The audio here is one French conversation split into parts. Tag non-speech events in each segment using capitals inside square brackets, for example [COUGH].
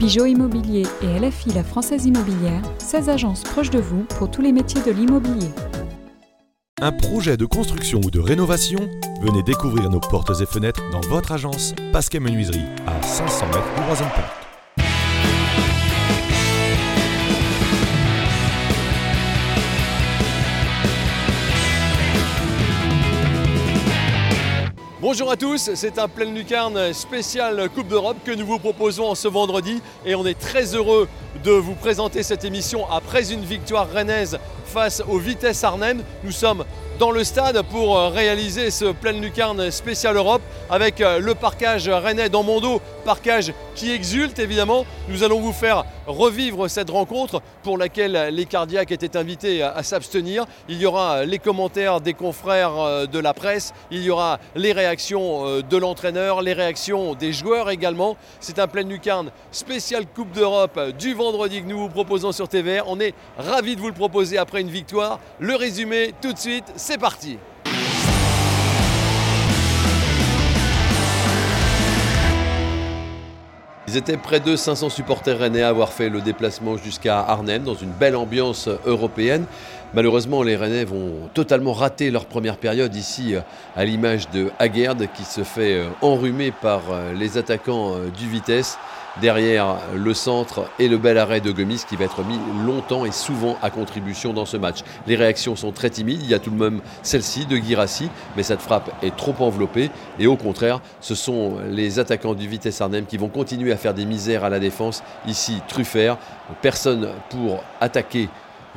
Bijoux Immobilier et LFI La Française Immobilière, 16 agences proches de vous pour tous les métiers de l'immobilier. Un projet de construction ou de rénovation Venez découvrir nos portes et fenêtres dans votre agence Pasquet Menuiserie à 500 mètres du Roison Bonjour à tous, c'est un pleine lucarne spécial Coupe d'Europe que nous vous proposons en ce vendredi et on est très heureux de vous présenter cette émission après une victoire rennaise face aux Vitesse Arnhem. Nous sommes dans le stade pour euh, réaliser ce pleine lucarne spécial Europe avec euh, le parcage rennais dans mon dos, parcage qui exulte évidemment. Nous allons vous faire revivre cette rencontre pour laquelle les cardiaques étaient invités à, s'abstenir. Il y aura les commentaires des confrères euh, de la presse, il y aura les réactions de l'entraîneur, les réactions des joueurs également. C'est un pleine lucarne spécial Coupe d'Europe du vendredi que nous vous proposons sur TVR. On est ravis de vous le proposer après une victoire. Le résumé tout de suite, c'est parti Ils étaient près de 500 supporters rennais à avoir fait le déplacement jusqu'à Arnhem dans une belle ambiance européenne. Malheureusement, les Rennais vont totalement rater leur première période ici à l'image de Haguerd qui se fait euh, enrhumer par euh, les attaquants euh, du Vitesse. Derrière le centre et le bel arrêt de Gomis qui va être mis longtemps et souvent à contribution dans ce match. Les réactions sont très timides, il y a tout de même celle-ci de Girassi, mais cette frappe est trop enveloppée. Et au contraire, ce sont les attaquants du Vitesse Arnhem qui vont continuer à faire des misères à la défense. Ici, Truffert, personne pour attaquer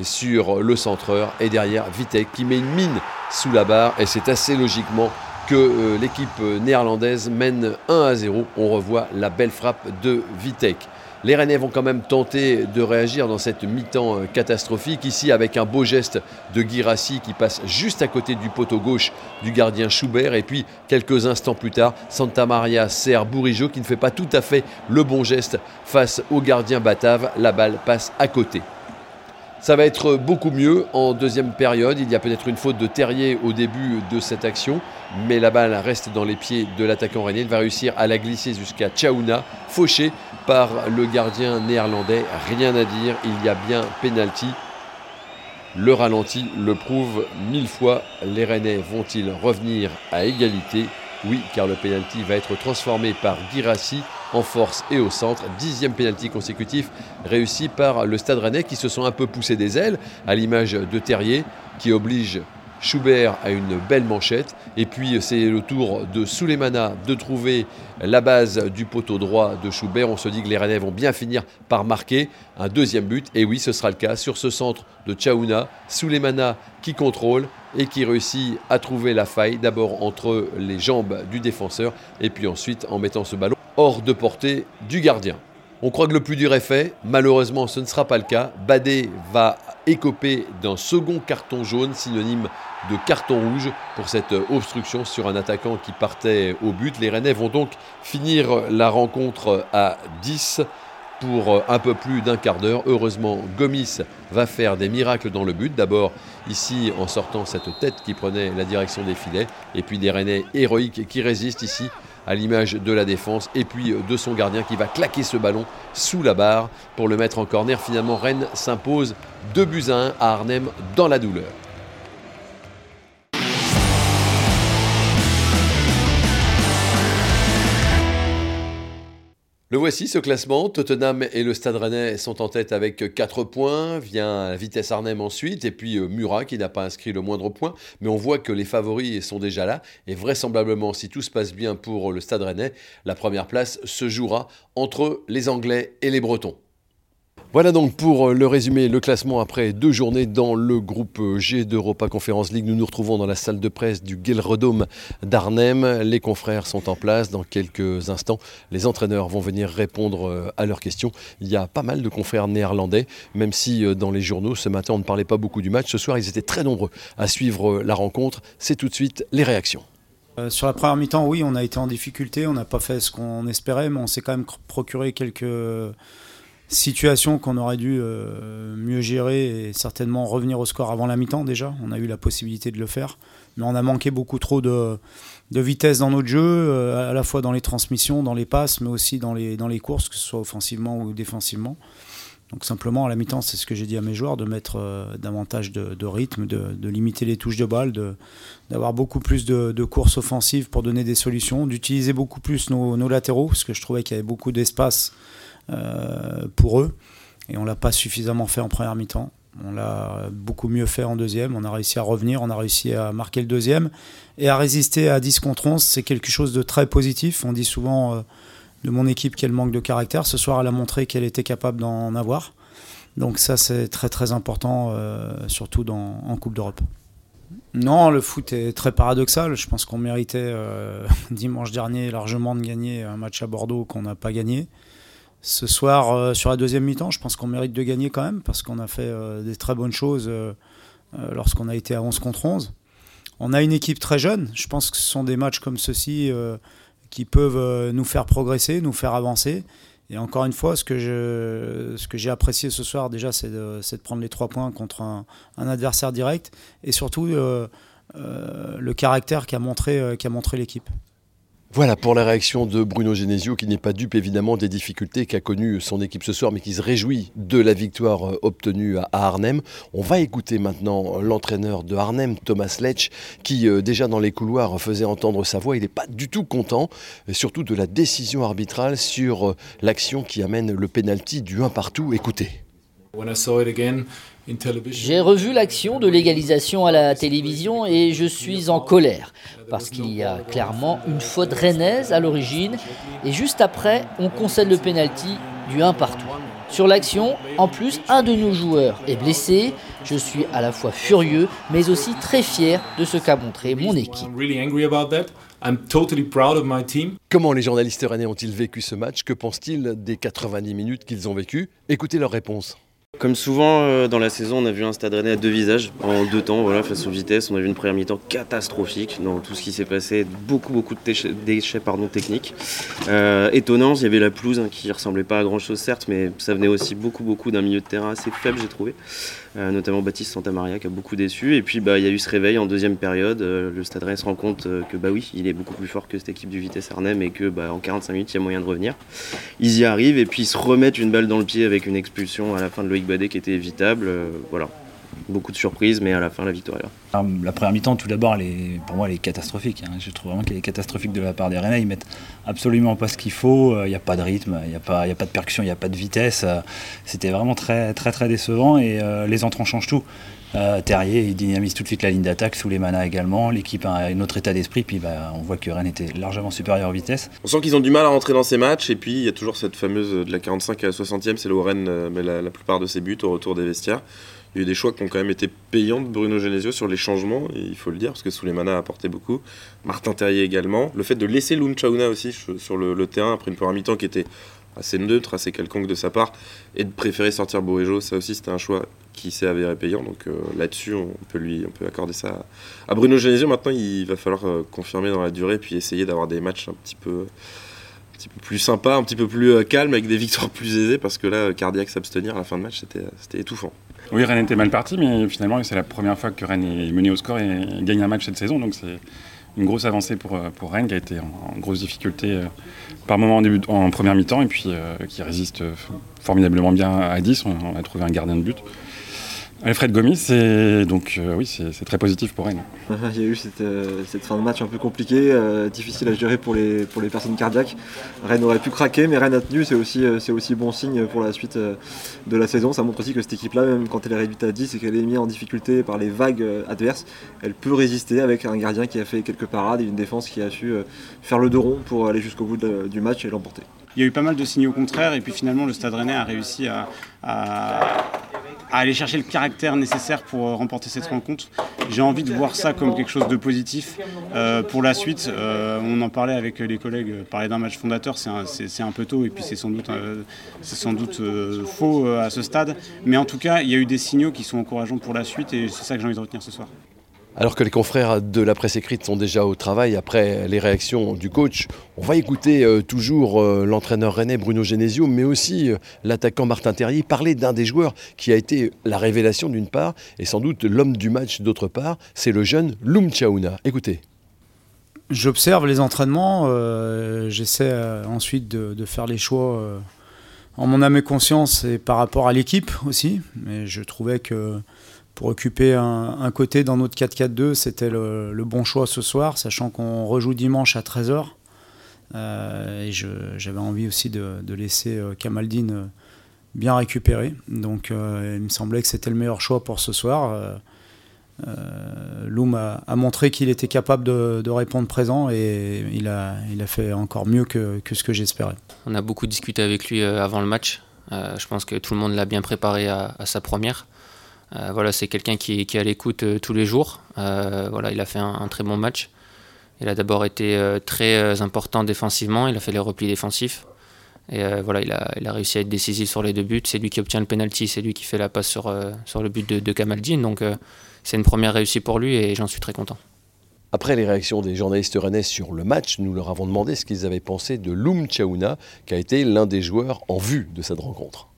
sur le centreur. Et derrière Vitek qui met une mine sous la barre. Et c'est assez logiquement que euh, l'équipe néerlandaise mène 1 à 0. On revoit la belle frappe de Vitek. Les Rennais vont quand même tenter de réagir dans cette mi-temps euh, catastrophique. Ici, avec un beau geste de Girassi qui passe juste à côté du poteau gauche du gardien Schubert. Et puis, quelques instants plus tard, Santa Maria sert Bourigeau qui ne fait pas tout à fait le bon geste face au gardien Batave. La balle passe à côté. Ça va être beaucoup mieux en deuxième période. Il y a peut-être une faute de Terrier au début de cette action, mais la balle reste dans les pieds de l'attaquant rennais. Il va réussir à la glisser jusqu'à Chaouna, fauché par le gardien néerlandais. Rien à dire, il y a bien penalty. Le ralenti le prouve mille fois. Les Rennais vont-ils revenir à égalité? Oui, car le penalty va être transformé par Girassi en force et au centre. Dixième pénalty consécutif réussi par le Stade Rennais qui se sont un peu poussés des ailes, à l'image de Terrier, qui oblige Schubert à une belle manchette. Et puis c'est le tour de Souleymana de trouver la base du poteau droit de Schubert. On se dit que les Rennais vont bien finir par marquer un deuxième but. Et oui, ce sera le cas sur ce centre de Chaouna. Souleymana qui contrôle et qui réussit à trouver la faille d'abord entre les jambes du défenseur et puis ensuite en mettant ce ballon hors de portée du gardien. On croit que le plus dur est fait, malheureusement ce ne sera pas le cas. Badé va écoper d'un second carton jaune, synonyme de carton rouge pour cette obstruction sur un attaquant qui partait au but. Les Rennais vont donc finir la rencontre à 10 pour un peu plus d'un quart d'heure. Heureusement, Gomis va faire des miracles dans le but. D'abord ici en sortant cette tête qui prenait la direction des filets et puis des Rennais héroïques qui résistent ici à l'image de la défense et puis euh, de son gardien qui va claquer ce ballon sous la barre pour le mettre en corner. Finalement, Rennes s'impose 2 buts à 1 à Arnhem dans la douleur. Le voici, ce classement. Tottenham et le Stade Rennais sont en tête avec 4 points. Vient Vitesse Arnhem ensuite. Et puis euh, Murat qui n'a pas inscrit le moindre point. Mais on voit que les favoris sont déjà là. Et vraisemblablement, si tout se passe bien pour le Stade Rennais, la première place se jouera entre les Anglais et les Bretons. Voilà donc pour euh, le résumé, le classement après deux journées dans le groupe G d'Europa Conference League. Nous nous retrouvons dans la salle de presse du Gelredome d'Arnhem. Les confrères sont en place dans quelques instants. Les entraîneurs vont venir répondre euh, à leurs questions. Il y a pas mal de confrères néerlandais, même si euh, dans les journaux ce matin on ne parlait pas beaucoup du match. Ce soir ils étaient très nombreux à suivre la rencontre. C'est tout de suite les réactions. sur la première mi-temps, oui, on a été en difficulté, on n'a pas fait ce qu'on espérait, mais on s'est quand même procuré quelques Situation qu'on aurait dû euh, mieux gérer et certainement revenir au score avant la mi-temps déjà. On a eu la possibilité de le faire. mais on a manqué beaucoup trop de, vitesse dans notre jeu, à la fois dans les transmissions, dans les passes, mais aussi dans les, dans les courses, que ce soit offensivement ou défensivement. Donc simplement à la mi-temps, c'est ce que j'ai dit à mes joueurs, de mettre euh, davantage de, rythme, de, limiter les touches de balle, d'avoir beaucoup plus de, courses offensives pour donner des solutions, d'utiliser beaucoup plus nos, latéraux, parce que je trouvais qu'il y avait beaucoup d'espace euh, pour eux, et on l'a pas suffisamment fait en première mi-temps. On l'a beaucoup mieux fait en deuxième. On a réussi à revenir, on a réussi à marquer le deuxième. Et à résister à 10 contre 11, c'est quelque chose de très positif. On dit souvent euh, de mon équipe qu'elle manque de caractère. Ce soir, elle a montré qu'elle était capable d'en avoir. Donc ça, c'est très très important, euh, surtout dans, en Coupe d'Europe. Non, le foot est très paradoxal. Je pense qu'on méritait euh, [LAUGHS] dimanche dernier largement de gagner un match à Bordeaux qu'on n'a pas gagné. Ce soir, euh, sur la deuxième mi-temps, je pense qu'on mérite de gagner quand même parce qu'on a fait des très bonnes choses lorsqu'on a été à 11 contre 11. On a une équipe très jeune. Je pense que ce sont des matchs comme ceux-ci qui peuvent euh, nous faire progresser, nous faire avancer. Et encore une fois, ce que, j'ai apprécié ce soir, déjà, c'est de, prendre les trois points contre un, adversaire direct et surtout euh, euh, le caractère qu'a montré, qu'a montré l'équipe. Voilà pour la réaction de Bruno Genesio, qui n'est pas dupe évidemment des difficultés qu'a connues son équipe ce soir, mais qui se réjouit de la victoire euh, obtenue à Arnhem. On va écouter maintenant l'entraîneur de Arnhem, Thomas Letch, qui euh, déjà dans les couloirs faisait entendre sa voix. Il n'est pas du tout content, surtout de la décision arbitrale sur euh, l'action qui amène le pénalty du 1 partout. Écoutez. J'ai revu l'action de l'égalisation à la télévision et je suis en colère parce qu'il y a clairement une faute rennaise à l'origine et juste après, on concède le penalty du 1 partout. Sur l'action, en plus, un de nos joueurs est blessé. Je suis à la fois furieux, mais aussi très fier de ce qu'a montré mon équipe. Comment les journalistes rennais ont-ils vécu ce match? Que pensent-ils des 90 minutes qu'ils ont vécues? Écoutez leur réponse. Comme souvent euh, dans la saison, on a vu un Stade Rennais à deux visages en deux temps, voilà, face aux vitesses. On a vu une première mi-temps catastrophique dans tout ce qui s'est passé, beaucoup beaucoup de déchets, pardon, techniques. Euh, étonnant, il y avait la pelouse hein, qui ressemblait pas à grand chose certes, mais ça venait aussi beaucoup beaucoup d'un milieu de terrain assez faible, j'ai trouvé. Euh, notamment Baptiste Santamaria qui a beaucoup déçu. Et puis bah, il y a eu ce réveil en deuxième période. le Stade Rennais se rend compte que bah oui, il est beaucoup plus fort que cette équipe du Vitesse Arnhem et que bah, en 45 minutes il y a moyen de revenir. Ils y arrivent et puis ils se remettent une balle dans le pied avec une expulsion à la fin de Loïc qui était évitable. Euh, voilà. Beaucoup de surprises, mais à la fin, la victoire est là. La première mi-temps, tout d'abord, pour moi, elle est catastrophique. Hein. Je trouve vraiment qu'elle est catastrophique de la part des Rennais. Ils mettent absolument pas ce qu'il faut. Il n'y a pas de rythme, il n'y a, pas, de percussion, il n'y a pas de vitesse. C'était vraiment très, très, très décevant et euh, les entrants changent tout. Euh, Terrier, il dynamise tout de suite la ligne d'attaque, sous les manas également. L'équipe a un autre état d'esprit, puis bah, on voit que Rennes était largement supérieur en vitesse. On sent qu'ils ont du mal à rentrer dans ces matchs, et puis il y a toujours cette fameuse de la 45 à la 60e, c'est là où Rennes euh, met la, plupart de ses buts au retour des vestiaires. Il y a eu des choix qui ont quand même été payants de Bruno Genesio sur les changements, il faut le dire, parce que manas a apporté beaucoup. Martin Terrier également. Le fait de laisser Lun Chauna aussi sur le, le terrain après une première mi-temps qui était assez neutre, assez quelconque de sa part, et de préférer sortir Bourigeau, ça aussi c'était un choix qui s'est avéré payant. Donc euh, là-dessus, on peut lui, on peut accorder ça à Bruno Genesio. Maintenant, il va falloir euh, confirmer dans la durée, puis essayer d'avoir des matchs un petit peu, un petit peu plus sympas, un petit peu plus euh, calmes, avec des victoires plus aisées, parce que là, cardiaque s'abstenir à la fin de match, c'était étouffant. Oui, Rennes était mal parti, mais finalement, c'est la première fois que Rennes est mené au score et gagne un match cette saison, donc c'est une grosse avancée pour, pour Rennes qui a été en, grosse difficulté par moment en, début, en première mi-temps et puis qui résiste formidablement bien à 10. On, a trouvé un gardien de but. Alfred Gomis, c'est donc euh, oui, c'est très positif pour Rennes. Il y a eu cette, euh, fin de match un peu compliquée, euh, difficile à gérer pour les, pour les personnes cardiaques. Rennes aurait pu craquer, mais Rennes a tenu, c'est aussi, c'est aussi bon signe pour la suite de la saison. Ça montre aussi que cette équipe-là, même quand elle est réduite à 10 et qu'elle est mise en difficulté par les vagues adverses, elle peut résister avec un gardien qui a fait quelques parades et une défense qui a su faire le dos rond pour aller jusqu'au bout du match et l'emporter. Il y a eu pas mal de signaux contraires et puis finalement le Stade Rennais a réussi à à aller chercher le caractère nécessaire pour euh, remporter cette rencontre. J'ai envie de voir ça comme quelque chose de positif euh, pour la suite. Euh, on en parlait avec les collègues, parler d'un match fondateur, c'est un, un, peu tôt et puis c'est sans doute, c'est sans doute faux à ce stade. Mais en tout cas, il y a eu des signaux qui sont encourageants pour la suite et c'est ça que j'ai envie de retenir ce soir. Alors que les confrères de la presse écrite sont déjà au travail après les réactions du coach, on va écouter euh, toujours euh, l'entraîneur rennais Bruno Genesio, mais aussi euh, l'attaquant Martin Terrier parler d'un des joueurs qui a été la révélation d'une part et sans doute l'homme du match d'autre part, c'est le jeune Loum Chaouna. Écoutez. J'observe les entraînements, j'essaie ensuite de, faire les choix en mon âme et conscience et par rapport à l'équipe aussi, mais je trouvais que pour occuper un, côté dans notre 4-4-2, c'était le, bon choix ce soir, sachant qu'on rejoue dimanche à 13h. Euh, et j'avais envie aussi de, laisser euh, Kamaldine euh, bien récupérer. Donc il me semblait que c'était le meilleur choix pour ce soir. Loum a, montré qu'il était capable de, répondre présent et il a fait encore mieux que, ce que j'espérais. On a beaucoup discuté avec lui avant le match. je pense que tout le monde l'a bien préparé à sa première. Euh, voilà, c'est quelqu'un qui, est à l'écoute euh, tous les jours. Euh, voilà, il a fait un, très bon match. Il a d'abord été très important défensivement. Il a fait les replis défensifs. Et voilà, il a, réussi à être décisif sur les deux buts. C'est lui qui obtient le penalty, c'est lui qui fait la passe sur, sur le but de, de Kamaldine. Donc c'est une première réussite pour lui et j'en suis très content. Après les réactions des journalistes rennais sur le match, nous leur avons demandé ce qu'ils avaient pensé de Loum Chaouna, qui a été l'un des joueurs en vue de cette rencontre.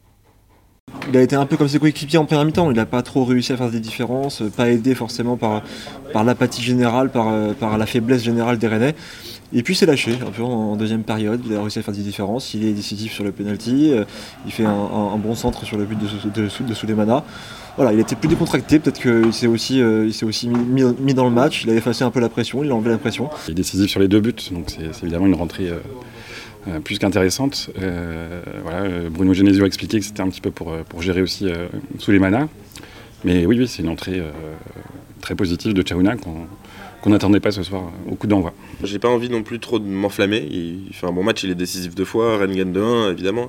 Il a été un peu comme ses coéquipiers en première mi-temps, il n'a pas trop réussi à faire des différences, pas aidé forcément par, par l'apathie générale, par, par la faiblesse générale des Rennais. Et puis c'est lâché un peu en deuxième période, il a réussi à faire des différences, il est décisif sur le penalty, euh, il fait un, bon centre sur le but de, de, Soulemana. Voilà, il était plus décontracté, peut-être qu'il s'est aussi, euh, il aussi mis, dans le match, il a effacé un peu la pression, il a enlevé la pression. Il est décisif sur les deux buts, donc c'est évidemment une rentrée euh, euh, plus qu'intéressante. Euh, euh, Bruno Genesio a expliqué que c'était un petit peu pour, pour gérer aussi sous les manas. Mais oui, c'est une entrée très positive de Chaouna qu'on n'attendait pas ce soir au coup d'envoi. J'ai pas envie non plus trop de m'enflammer. Il, fait un bon match, il est décisif deux fois. Gagne de 1, évidemment,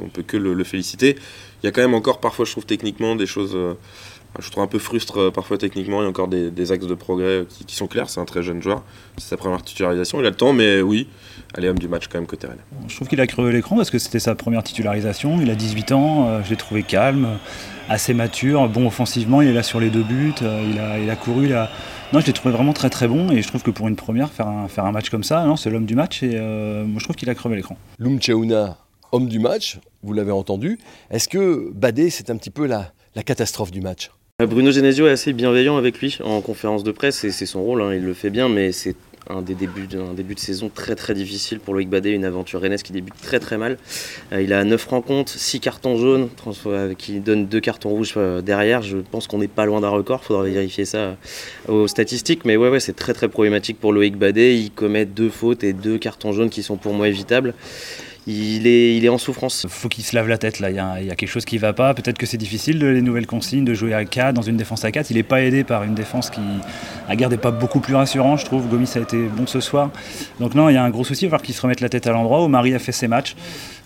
on peut que le, féliciter. Il y a quand même encore parfois, je trouve techniquement, des choses. je trouve un peu frustre parfois techniquement. Il y a encore des, axes de progrès qui, qui sont clairs. C'est un très jeune joueur. C'est sa première titularisation. Il a le temps, mais oui, allez, homme du match quand même côté Rennes. Je trouve qu'il a crevé l'écran parce que c'était sa première titularisation. Il a 18 ans, euh, je l'ai trouvé calme, assez mature, bon offensivement, il est là sur les deux buts, euh, il, a, il a couru, il Non, je l'ai trouvé vraiment très très bon et je trouve que pour une première, faire un, faire un match comme ça, non, c'est l'homme du match et euh, moi je trouve qu'il a crevé l'écran. Loum Chaouna, homme du match, vous l'avez entendu. Est-ce que Badé, c'est un petit peu la, la catastrophe du match? Bruno Genesio est assez bienveillant avec lui en conférence de presse et c'est son rôle, hein, il le fait bien, mais c'est un début de saison très très difficile pour Loïc Badet, une aventure rennaise qui débute très très mal. Euh, il a 9 rencontres, 6 cartons jaunes, qui donne 2 cartons rouges euh, derrière. Je pense qu'on n'est pas loin d'un record, faudra vérifier ça euh, aux statistiques. Mais ouais, ouais c'est très très problématique pour Loïc Badet. Il commet deux fautes et deux cartons jaunes qui sont pour moi évitables il est, il est en souffrance. Il faut qu'il se lave la tête là, il y, a, quelque chose qui ne va pas. Peut-être que c'est difficile de les nouvelles consignes de jouer à 4 dans une défense à 4. Il n'est pas aidé par une défense qui, à garde, n'est pas beaucoup plus rassurante, je trouve. Gomis a été bon ce soir. Donc non, il y a un gros souci, il va falloir qu'il se remette la tête à l'endroit. Omari a fait ses matchs.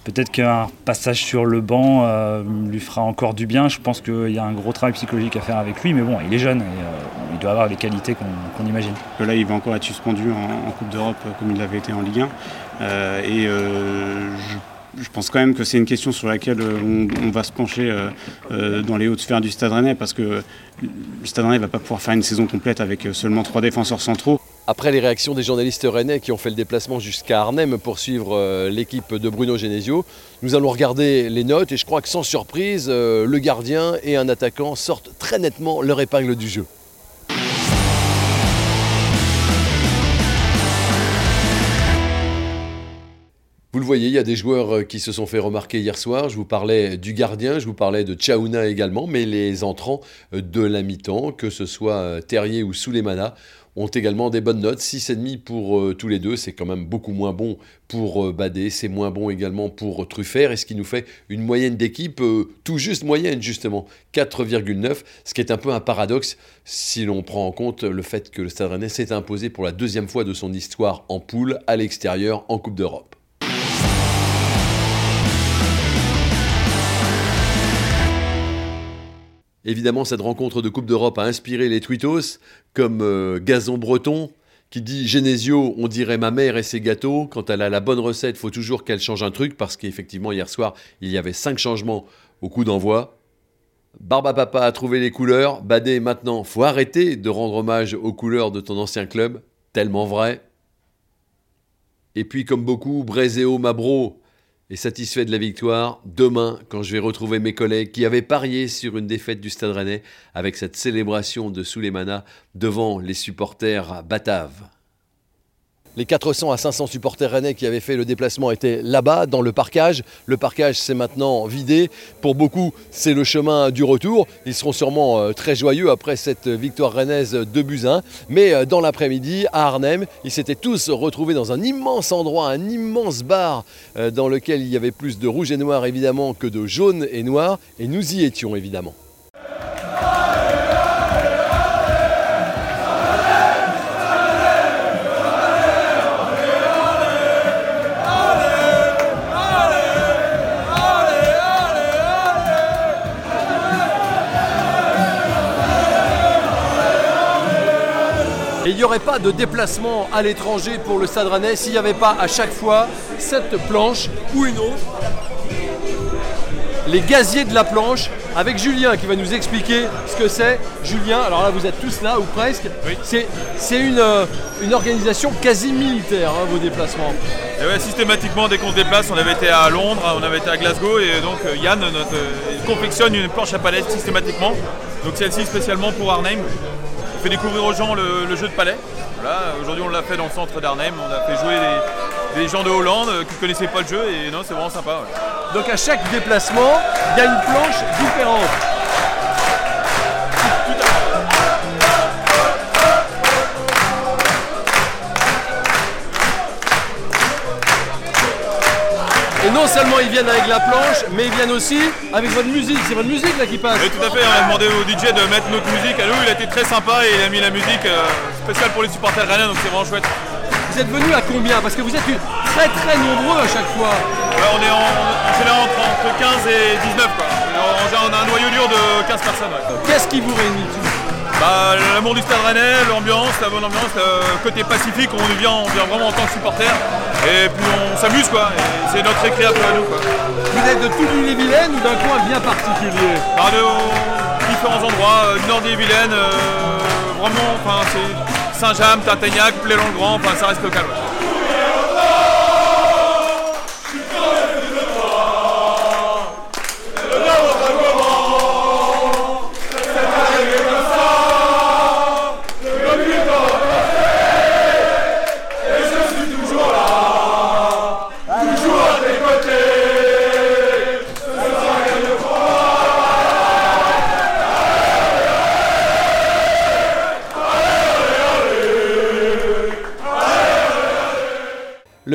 Peut-être qu'un passage sur le banc euh, lui fera encore du bien. Je pense qu'il y a un gros travail psychologique à faire avec lui, mais bon, il est jeune et euh, il doit avoir les qualités qu'on imagine. Là, il va encore être suspendu en, Coupe d'Europe euh, comme il l'avait été en Ligue 1. et je, pense quand même que c'est une question sur laquelle on, va se pencher dans les hautes sphères du Stade Rennais parce que le Stade Rennais ne va pas pouvoir faire une saison complète avec seulement trois défenseurs centraux. Après les réactions des journalistes rennais qui ont fait le déplacement jusqu'à Arnhem pour suivre euh, l'équipe de Bruno Genesio, nous allons regarder les notes et je crois que sans surprise, euh, le gardien et un attaquant sortent très nettement leur épingle du jeu. Vous le voyez, il y a des joueurs euh, qui se sont fait remarquer hier soir. Je vous parlais du gardien, je vous parlais de Chaouna également, mais les entrants de la mi-temps, que ce soit Terrier ou Soulemana, ont également des bonnes notes. 6,5 pour euh, tous les deux, c'est quand même beaucoup moins bon pour euh, Badé, c'est moins bon également pour Truffert, et ce qui nous fait une moyenne d'équipe euh, tout juste moyenne justement, 4,9, ce qui est un peu un paradoxe si l'on prend en compte le fait que le Stade Rennais s'est imposé pour la deuxième fois de son histoire en poule à l'extérieur en Coupe d'Europe. Évidemment, cette rencontre de Coupe d'Europe a inspiré les tweetos, comme euh, Gazon Breton, qui dit Genesio, on dirait ma mère et ses gâteaux. Quand elle a la bonne recette, il faut toujours qu'elle change un truc, parce qu'effectivement, hier soir, il y avait cinq changements au coup d'envoi. Barba Papa a trouvé les couleurs. Badé, maintenant, faut arrêter de rendre hommage aux couleurs de ton ancien club. Tellement vrai. Et puis, comme beaucoup, Brézéo Mabro est satisfait de la victoire. Demain, quand je vais retrouver mes collègues qui avaient parié sur une défaite du Stade Rennais avec cette célébration de Souleymana devant les supporters bataves. Les 400 à 500 supporters rennais qui avaient fait le déplacement étaient là-bas, dans le parcage. Le parcage s'est maintenant vidé. Pour beaucoup, c'est le chemin du retour. Ils seront sûrement euh, très joyeux après cette victoire rennaise de Buzyn. Mais euh, dans l'après-midi, à Arnhem, ils s'étaient tous retrouvés dans un immense endroit, un immense bar euh, dans lequel il y avait plus de rouge et noir évidemment que de jaune et noir. Et nous y étions évidemment. Aurait pas de déplacement à l'étranger pour le Stade Rennais s'il n'y avait pas à chaque fois cette planche ou une autre. Les gaziers de la planche, avec Julien qui va nous expliquer ce que c'est. Julien, alors là vous êtes tous là ou presque. C'est, c'est une, euh, une organisation quasi militaire, hein, vos déplacements. Et ouais, systématiquement, dès qu'on se déplace, on avait été à Londres, on avait été à Glasgow, et donc euh, Yann notre, euh, confectionne une planche à palette systématiquement. Donc celle-ci spécialement pour Arnhem. Fait découvrir aux gens le, jeu de palais. Aujourd'hui on l'a fait dans le centre d'Arnhem, on a fait jouer des, gens de Hollande euh, qui ne connaissaient pas le jeu, et non, c'est vraiment sympa. Donc à chaque déplacement, il y a une planche différente. Non seulement ils viennent avec la planche, mais ils viennent aussi avec votre musique. C'est votre musique là qui passe. Oui, tout à fait, on a demandé au DJ de mettre notre musique à nous, il a été très sympa et il a mis la musique euh, spéciale pour les supporters rennais, donc c'est vraiment chouette. Vous êtes venus à combien? Parce que vous êtes très très nombreux à chaque fois. Ouais, on est en, en général entre, entre 15 et 19 quoi. On, on a un noyau dur de 15 personnes. ouais. Qu'est-ce qui vous réunit? Bah, L'amour du stade rennais, l'ambiance, la bonne ambiance, le côté pacifique, on vient, on vient vraiment en tant que supporter. Et puis on s'amuse quoi, c'est notre récré un peu à nous quoi. Vous êtes de toute l'île-et-Vilaine ou d'un coin bien particulier? Bah, de différents endroits, euh, nord des euh, vraiment, enfin c'est Saint-James, Tintagnac, Plélan-le-Grand, enfin ça reste local. ouais.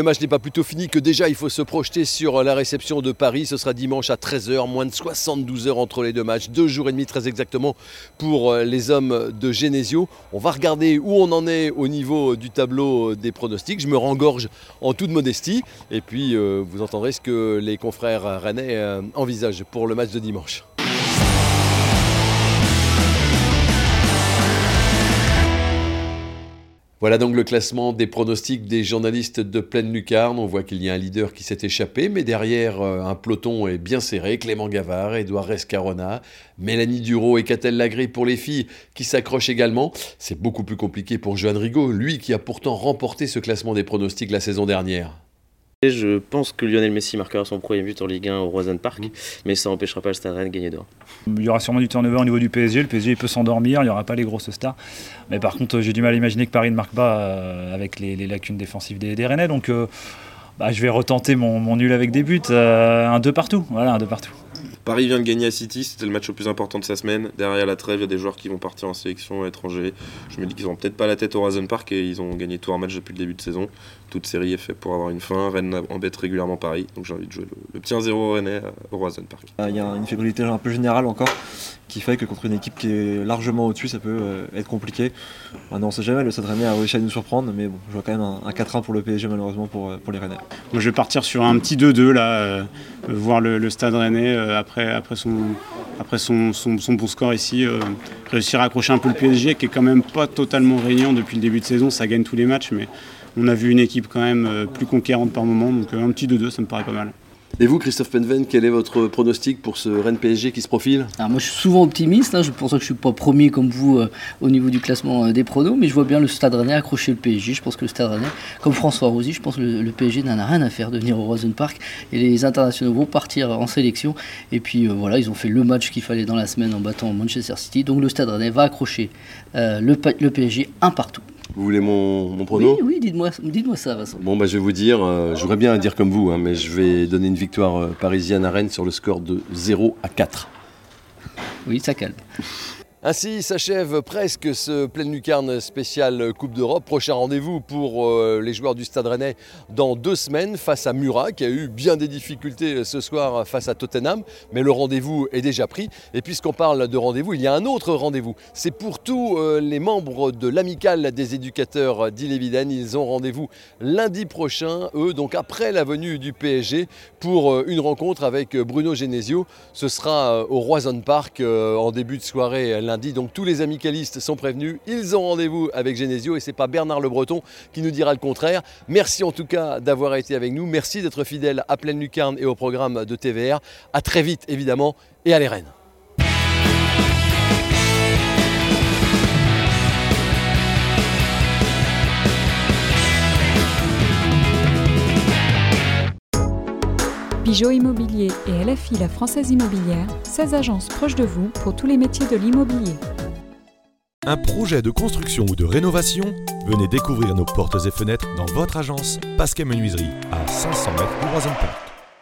Le match n'est pas plutôt fini que déjà il faut se projeter sur la réception de Paris. Ce sera dimanche à 13h, moins de 72 heures entre les deux matchs. Deux jours et demi très exactement pour euh, les hommes de Genesio. On va regarder où on en est au niveau du tableau des pronostics. Je me rengorge en toute modestie. Et puis euh, vous entendrez ce que les confrères rennais euh, envisagent pour le match de dimanche. Voilà donc le classement des pronostics des journalistes de pleine lucarne. On voit qu'il y a un leader qui s'est échappé, mais derrière euh, un peloton est bien serré. Clément Gavard, Edouard Rescarona, Mélanie Duro et Catel Lagré pour les filles qui s'accrochent également. C'est beaucoup plus compliqué pour Johan Rigaud, lui qui a pourtant remporté ce classement des pronostics la saison dernière. Je pense que Lionel Messi marquera son premier but en Ligue 1 au Roison Park, mais ça n'empêchera pas le Stade Rennes de gagner d'or. Il y aura sûrement du turnover au niveau du PSG. Le PSG peut s'endormir, il n'y aura pas les grosses stars. Mais par contre, j'ai du mal à imaginer que Paris ne marque pas euh, avec les, les lacunes défensives des, des Rennais. Donc euh, bah, je vais retenter mon, mon nul avec des buts. euh, un 2 partout. Voilà, un 2 partout. Paris vient de gagner à City, c'était le match le plus important de sa semaine. Derrière la trêve, il y a des joueurs qui vont partir en sélection à l'étranger. Je me dis qu'ils n'ont peut-être pas la tête au Horizon Park et ils ont gagné tout un match depuis le début de saison. Toute série est faite pour avoir une fin. Rennes embête régulièrement Paris, donc j'ai envie de jouer le, le petit 1-0 Rennais euh, au Horizon Park. Euh, Il y a une fébrilité un peu générale encore qui fait que contre une équipe qui est largement au-dessus, ça peut euh, être compliqué. Maintenant, on sait jamais, le Stade Rennais a réussi à nous surprendre, mais bon, je vois quand même un, un 4-1 pour le PSG malheureusement pour, euh, pour les Rennais. Moi, je vais partir sur un petit 2-2 là, euh, voir le, le Stade Rennais euh, après, après, son, bon score ici, euh, réussir à accrocher un peu le PSG qui est quand même pas totalement régnant depuis le début de saison, ça gagne tous les matchs, mais on a vu une équipe quand même euh, plus conquérante par moment, donc euh, un petit 2-2 ça me paraît pas mal. Et vous, Christophe Penven, quel est votre pronostic pour ce Rennes PSG qui se profile Alors Moi, je suis souvent optimiste. Hein. Je pense que je ne suis pas premier comme vous euh, au niveau du classement euh, des pronos, mais je vois bien le Stade Rennais accrocher le PSG. Je pense que le Stade Rennais, comme François Rosy, je pense que le, PSG n'en a rien à faire de venir au Rosen Park. Et les internationaux vont partir en sélection. Et puis euh, voilà, ils ont fait le match qu'il fallait dans la semaine en battant Manchester City. Donc le Stade Rennais va accrocher le PSG un partout. Vous voulez mon, mon prono Oui, oui dites-moi dites ça, Vincent. Bon, bah, je vais vous dire, euh, j'aurais bien à dire comme vous, hein, mais je vais donner une victoire euh, parisienne à Rennes sur le score de 0 à 4. Oui, ça calme. Ainsi s'achève presque ce pleine lucarne spécial Coupe d'Europe. Prochain rendez-vous pour euh, les joueurs du Stade Rennais dans deux semaines face à Murat qui a eu bien des difficultés ce soir face à Tottenham. Mais le rendez-vous est déjà pris. Et puisqu'on parle de rendez-vous, il y a un autre rendez-vous. C'est pour tous euh, les membres de l'amicale des éducateurs d'Ille-et-Vilaine. Ils ont rendez-vous lundi prochain, eux, donc après la venue du PSG, pour euh, une rencontre avec Bruno Genesio. Ce sera au Roison Park en début de soirée lundi. Donc tous les amicalistes sont prévenus. Ils ont rendez-vous avec Genesio et c'est pas Bernard Le Breton qui nous dira le contraire. Merci en tout cas d'avoir été avec nous. Merci d'être fidèle à Pleine Lucarne et au programme de TVR. À très vite évidemment et à les Rennes. Pigeot Immobilier et LFI La Française Immobilière, 16 agences proches de vous pour tous les métiers de l'immobilier. Un projet de construction ou de rénovation Venez découvrir nos portes et fenêtres dans votre agence Pasquet Menuiserie à 500 mètres du Roison.